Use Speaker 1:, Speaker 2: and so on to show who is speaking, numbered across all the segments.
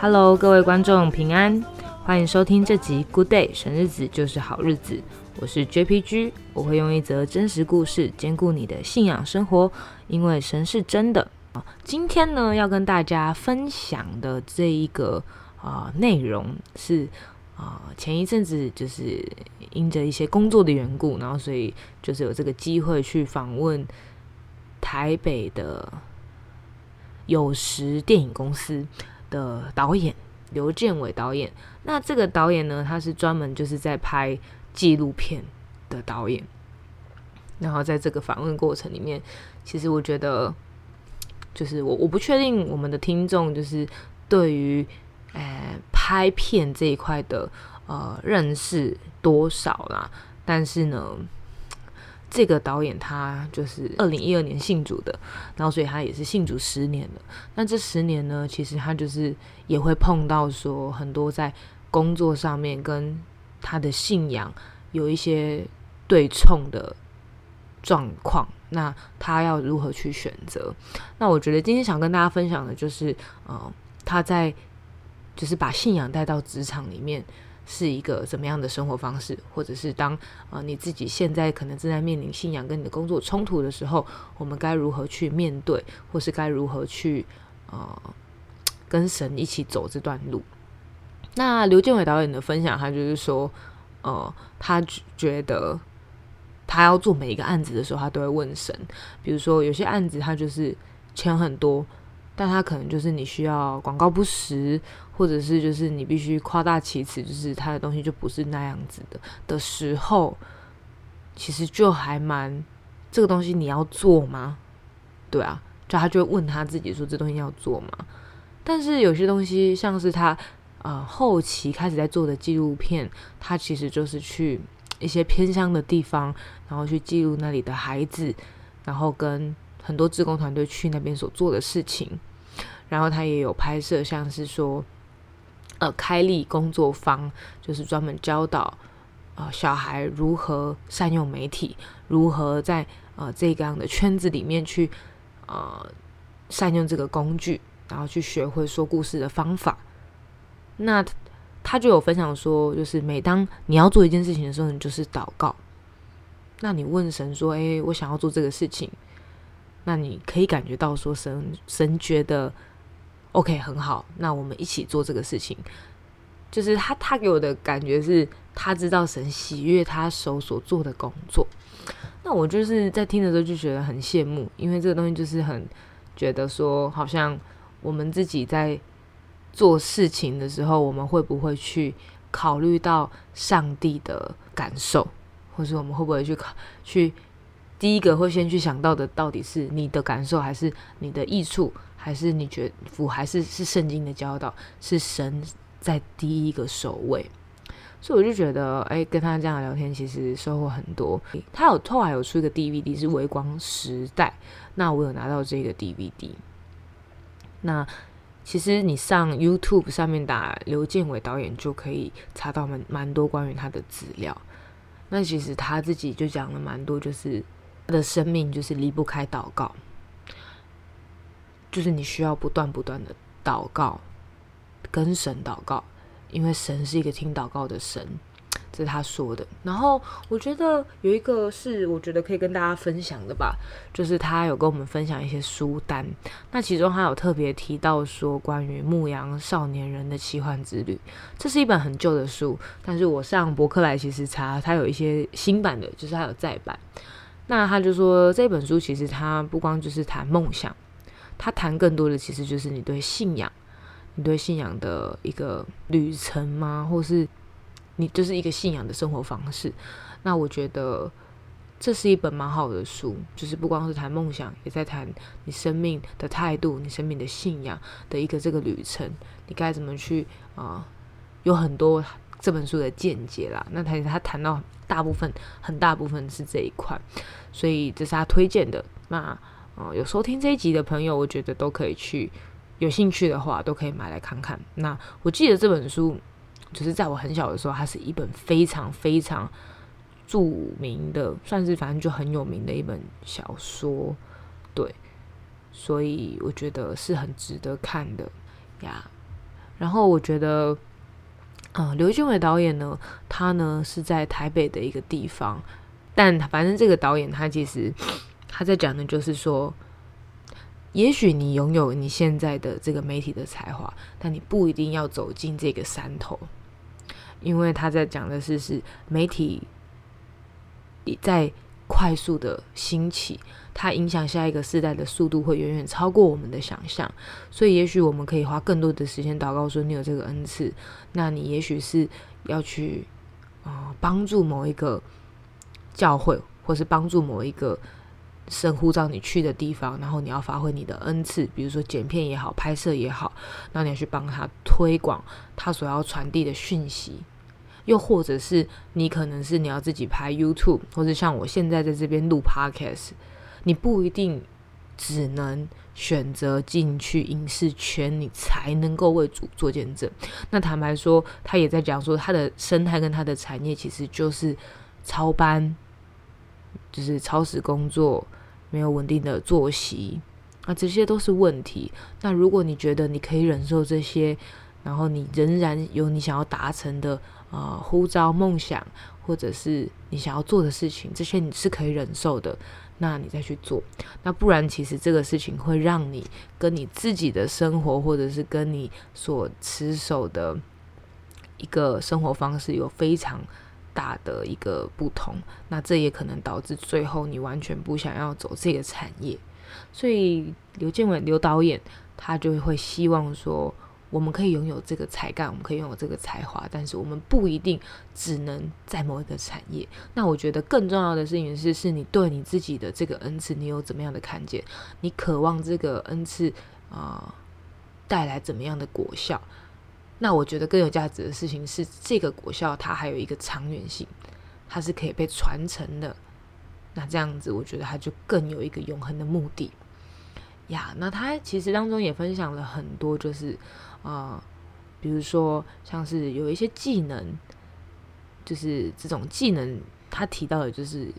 Speaker 1: Hello，各位观众平安，欢迎收听这集 Good Day，神日子就是好日子。我是 JPG，我会用一则真实故事兼顾你的信仰生活，因为神是真的。今天呢，要跟大家分享的这一个啊内容是啊，前一阵子就是因着一些工作的缘故，然后所以就是有这个机会去访问台北的有时电影公司。的导演刘建伟导演，那这个导演呢，他是专门就是在拍纪录片的导演。然后在这个访问过程里面，其实我觉得，就是我我不确定我们的听众就是对于呃拍片这一块的呃认识多少啦，但是呢。这个导演他就是二零一二年信主的，然后所以他也是信主十年了。那这十年呢，其实他就是也会碰到说很多在工作上面跟他的信仰有一些对冲的状况。那他要如何去选择？那我觉得今天想跟大家分享的就是，呃，他在就是把信仰带到职场里面。是一个怎么样的生活方式，或者是当呃你自己现在可能正在面临信仰跟你的工作冲突的时候，我们该如何去面对，或是该如何去呃跟神一起走这段路？那刘建伟导演的分享，他就是说，呃，他觉得他要做每一个案子的时候，他都会问神，比如说有些案子他就是钱很多。但他可能就是你需要广告不实，或者是就是你必须夸大其词，就是他的东西就不是那样子的的时候，其实就还蛮这个东西你要做吗？对啊，就他就会问他自己说这东西要做吗？但是有些东西像是他呃后期开始在做的纪录片，他其实就是去一些偏乡的地方，然后去记录那里的孩子，然后跟很多志工团队去那边所做的事情。然后他也有拍摄，像是说，呃，开立工作坊，就是专门教导呃小孩如何善用媒体，如何在呃这个样的圈子里面去呃善用这个工具，然后去学会说故事的方法。那他就有分享说，就是每当你要做一件事情的时候，你就是祷告。那你问神说：“诶，我想要做这个事情。”那你可以感觉到说，神神觉得。OK，很好，那我们一起做这个事情。就是他，他给我的感觉是，他知道神喜悦他手所做的工作。那我就是在听的时候就觉得很羡慕，因为这个东西就是很觉得说，好像我们自己在做事情的时候，我们会不会去考虑到上帝的感受，或是我们会不会去考去第一个会先去想到的，到底是你的感受还是你的益处？还是你觉得，还是是圣经的教导，是神在第一个首位，所以我就觉得，哎，跟他这样聊天，其实收获很多。他有后来有出一个 DVD 是《微光时代》，那我有拿到这个 DVD。那其实你上 YouTube 上面打刘建伟导演，就可以查到蛮蛮多关于他的资料。那其实他自己就讲了蛮多，就是他的生命就是离不开祷告。就是你需要不断不断的祷告，跟神祷告，因为神是一个听祷告的神，这是他说的。然后我觉得有一个是我觉得可以跟大家分享的吧，就是他有跟我们分享一些书单。那其中他有特别提到说关于牧羊少年人的奇幻之旅，这是一本很旧的书，但是我上博客来其实查，他有一些新版的，就是他有再版。那他就说这本书其实他不光就是谈梦想。他谈更多的其实就是你对信仰，你对信仰的一个旅程吗？或是你就是一个信仰的生活方式？那我觉得这是一本蛮好的书，就是不光是谈梦想，也在谈你生命的态度、你生命的信仰的一个这个旅程，你该怎么去啊？有很多这本书的见解啦。那他他谈到大部分很大部分是这一块，所以这是他推荐的。那。哦，有收听这一集的朋友，我觉得都可以去，有兴趣的话都可以买来看看。那我记得这本书，就是在我很小的时候，它是一本非常非常著名的，算是反正就很有名的一本小说，对，所以我觉得是很值得看的呀。然后我觉得，嗯，刘俊伟导演呢，他呢是在台北的一个地方，但反正这个导演他其实他在讲的就是说，也许你拥有你现在的这个媒体的才华，但你不一定要走进这个山头，因为他在讲的是是媒体在快速的兴起。它影响下一个世代的速度会远远超过我们的想象，所以也许我们可以花更多的时间祷告说你有这个恩赐，那你也许是要去啊帮助某一个教会，或是帮助某一个神呼召你去的地方，然后你要发挥你的恩赐，比如说剪片也好，拍摄也好，那你要去帮他推广他所要传递的讯息，又或者是你可能是你要自己拍 YouTube，或者像我现在在这边录 Podcast。你不一定只能选择进去影视圈，你才能够为主做见证。那坦白说，他也在讲说，他的生态跟他的产业其实就是超班，就是超时工作，没有稳定的作息，啊，这些都是问题。那如果你觉得你可以忍受这些，然后你仍然有你想要达成的啊呼召梦想，或者是你想要做的事情，这些你是可以忍受的。那你再去做，那不然其实这个事情会让你跟你自己的生活，或者是跟你所持守的一个生活方式有非常大的一个不同。那这也可能导致最后你完全不想要走这个产业。所以刘建伟刘导演他就会希望说。我们可以拥有这个才干，我们可以拥有这个才华，但是我们不一定只能在某一个产业。那我觉得更重要的事情是，是你对你自己的这个恩赐，你有怎么样的看见？你渴望这个恩赐啊带来怎么样的果效？那我觉得更有价值的事情是，这个果效它还有一个长远性，它是可以被传承的。那这样子，我觉得它就更有一个永恒的目的呀。那他其实当中也分享了很多，就是。啊，比如说像是有一些技能，就是这种技能，他提到的就是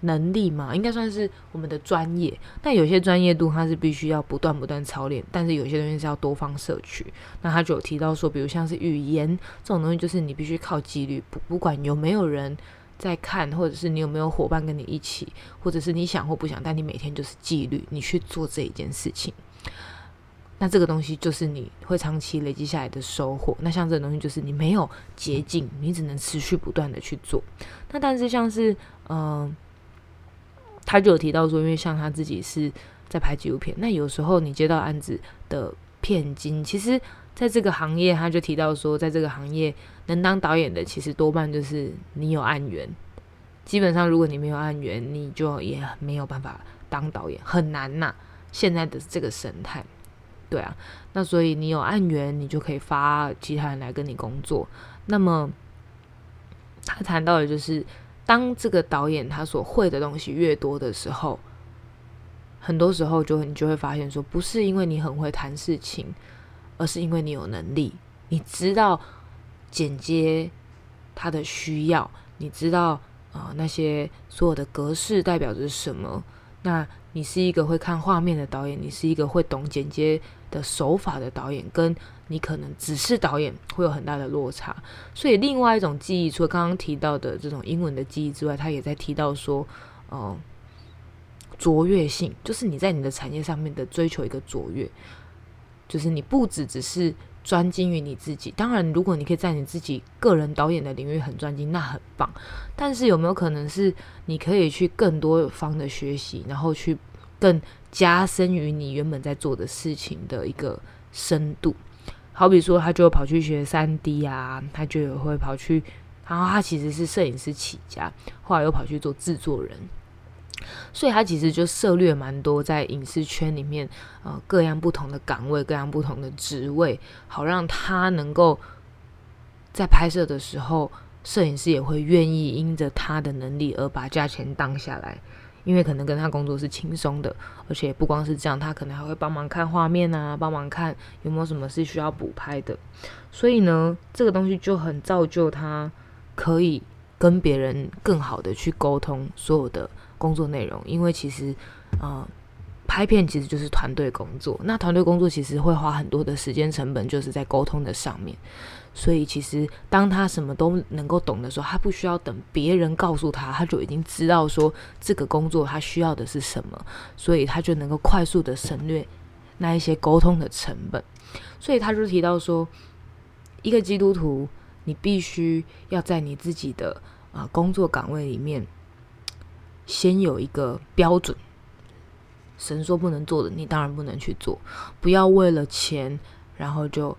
Speaker 1: 能力嘛，应该算是我们的专业。但有些专业度，它是必须要不断不断操练，但是有些东西是要多方摄取。那他就有提到说，比如像是语言这种东西，就是你必须靠纪律，不不管有没有人在看，或者是你有没有伙伴跟你一起，或者是你想或不想，但你每天就是纪律，你去做这一件事情。那这个东西就是你会长期累积下来的收获。那像这个东西就是你没有捷径，你只能持续不断的去做。那但是像是嗯，他就有提到说，因为像他自己是在拍纪录片，那有时候你接到案子的片金，其实在这个行业，他就提到说，在这个行业能当导演的，其实多半就是你有案源。基本上如果你没有案源，你就也没有办法当导演，很难呐。现在的这个生态。对啊，那所以你有案源，你就可以发其他人来跟你工作。那么他谈到的就是，当这个导演他所会的东西越多的时候，很多时候就你就会发现说，不是因为你很会谈事情，而是因为你有能力，你知道剪接他的需要，你知道啊那些所有的格式代表着什么。那你是一个会看画面的导演，你是一个会懂剪接。的手法的导演，跟你可能只是导演会有很大的落差。所以，另外一种记忆，除了刚刚提到的这种英文的记忆之外，他也在提到说，嗯，卓越性，就是你在你的产业上面的追求一个卓越，就是你不只只是专精于你自己。当然，如果你可以在你自己个人导演的领域很专精，那很棒。但是，有没有可能是你可以去更多方的学习，然后去更。加深于你原本在做的事情的一个深度，好比说，他就跑去学三 D 啊，他就会跑去，然后他其实是摄影师起家，后来又跑去做制作人，所以他其实就涉略蛮多在影视圈里面，呃，各样不同的岗位，各样不同的职位，好让他能够在拍摄的时候，摄影师也会愿意因着他的能力而把价钱当下来。因为可能跟他工作是轻松的，而且不光是这样，他可能还会帮忙看画面啊，帮忙看有没有什么是需要补拍的。所以呢，这个东西就很造就他可以跟别人更好的去沟通所有的工作内容。因为其实，啊，拍片其实就是团队工作，那团队工作其实会花很多的时间成本，就是在沟通的上面。所以其实当他什么都能够懂的时候，他不需要等别人告诉他，他就已经知道说这个工作他需要的是什么，所以他就能够快速的省略那一些沟通的成本。所以他就提到说，一个基督徒，你必须要在你自己的啊工作岗位里面，先有一个标准。神说不能做的，你当然不能去做。不要为了钱，然后就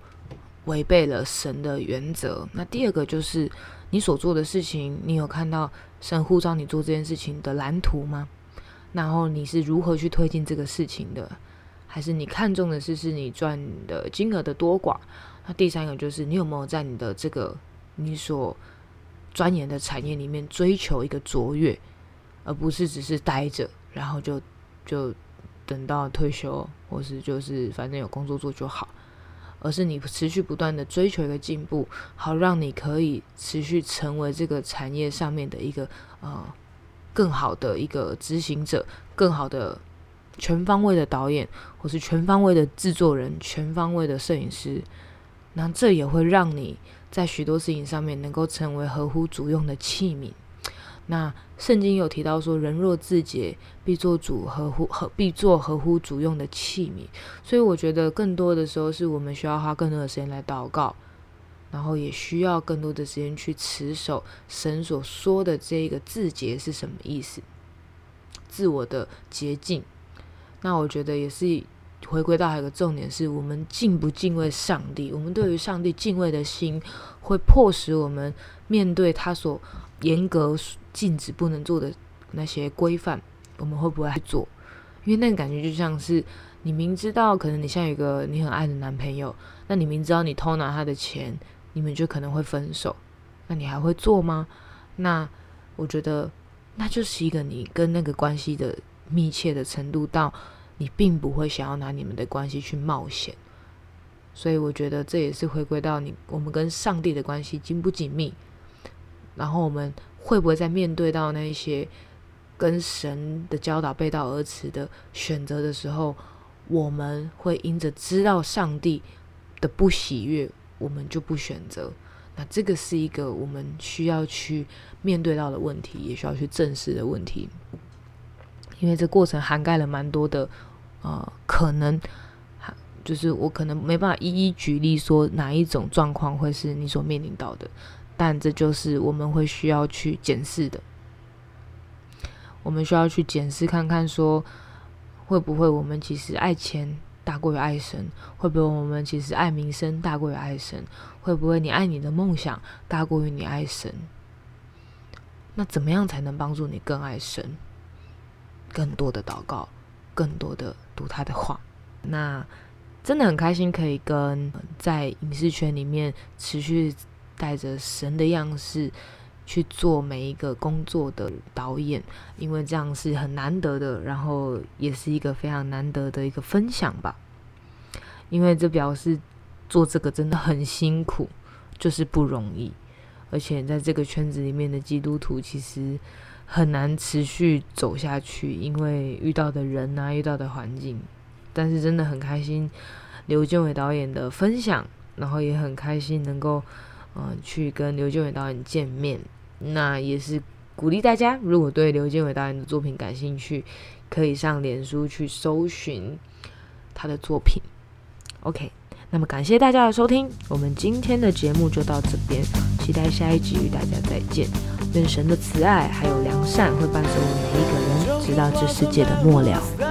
Speaker 1: 违背了神的原则。那第二个就是你所做的事情，你有看到神呼召你做这件事情的蓝图吗？然后你是如何去推进这个事情的？还是你看重的是是你赚的金额的多寡？那第三个就是你有没有在你的这个你所钻研的产业里面追求一个卓越，而不是只是待着，然后就就等到退休，或是就是反正有工作做就好，而是你持续不断的追求一个进步，好让你可以持续成为这个产业上面的一个呃更好的一个执行者，更好的。全方位的导演，或是全方位的制作人，全方位的摄影师，那这也会让你在许多事情上面能够成为合乎主用的器皿。那圣经有提到说，人若自洁，必做主合乎合，必做合乎主用的器皿。所以我觉得更多的时候是我们需要花更多的时间来祷告，然后也需要更多的时间去持守神所说的这个自洁是什么意思，自我的洁净。那我觉得也是回归到一个重点，是我们敬不敬畏上帝。我们对于上帝敬畏的心，会迫使我们面对他所严格禁止不能做的那些规范，我们会不会去做？因为那个感觉就像是你明知道可能你像一个你很爱的男朋友，那你明知道你偷拿他的钱，你们就可能会分手，那你还会做吗？那我觉得那就是一个你跟那个关系的。密切的程度到你并不会想要拿你们的关系去冒险，所以我觉得这也是回归到你我们跟上帝的关系紧不紧密，然后我们会不会在面对到那些跟神的教导背道而驰的选择的时候，我们会因着知道上帝的不喜悦，我们就不选择。那这个是一个我们需要去面对到的问题，也需要去正视的问题。因为这过程涵盖了蛮多的，呃，可能，就是我可能没办法一一举例说哪一种状况会是你所面临到的，但这就是我们会需要去检视的。我们需要去检视看看，说会不会我们其实爱钱大过于爱神？会不会我们其实爱名声大过于爱神？会不会你爱你的梦想大过于你爱神？那怎么样才能帮助你更爱神？更多的祷告，更多的读他的话，那真的很开心，可以跟在影视圈里面持续带着神的样式去做每一个工作的导演，因为这样是很难得的，然后也是一个非常难得的一个分享吧。因为这表示做这个真的很辛苦，就是不容易，而且在这个圈子里面的基督徒其实。很难持续走下去，因为遇到的人啊，遇到的环境。但是真的很开心，刘建伟导演的分享，然后也很开心能够，嗯，去跟刘建伟导演见面。那也是鼓励大家，如果对刘建伟导演的作品感兴趣，可以上脸书去搜寻他的作品。OK，那么感谢大家的收听，我们今天的节目就到这边，期待下一集与大家再见。愿神的慈爱还有良善会伴随我们每一个人，直到这世界的末了。